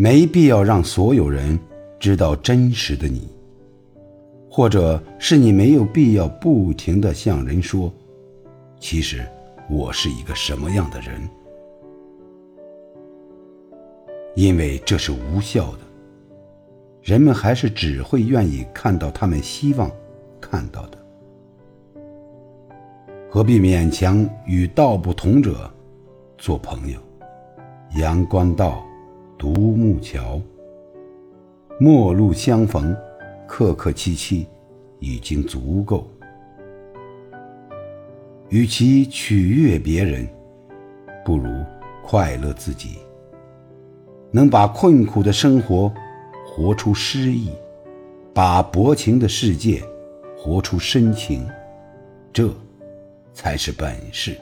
没必要让所有人知道真实的你，或者是你没有必要不停的向人说，其实我是一个什么样的人，因为这是无效的。人们还是只会愿意看到他们希望看到的，何必勉强与道不同者做朋友？阳关道，独木桥，陌路相逢，客客气气，已经足够。与其取悦别人，不如快乐自己。能把困苦的生活活出诗意，把薄情的世界活出深情，这才是本事。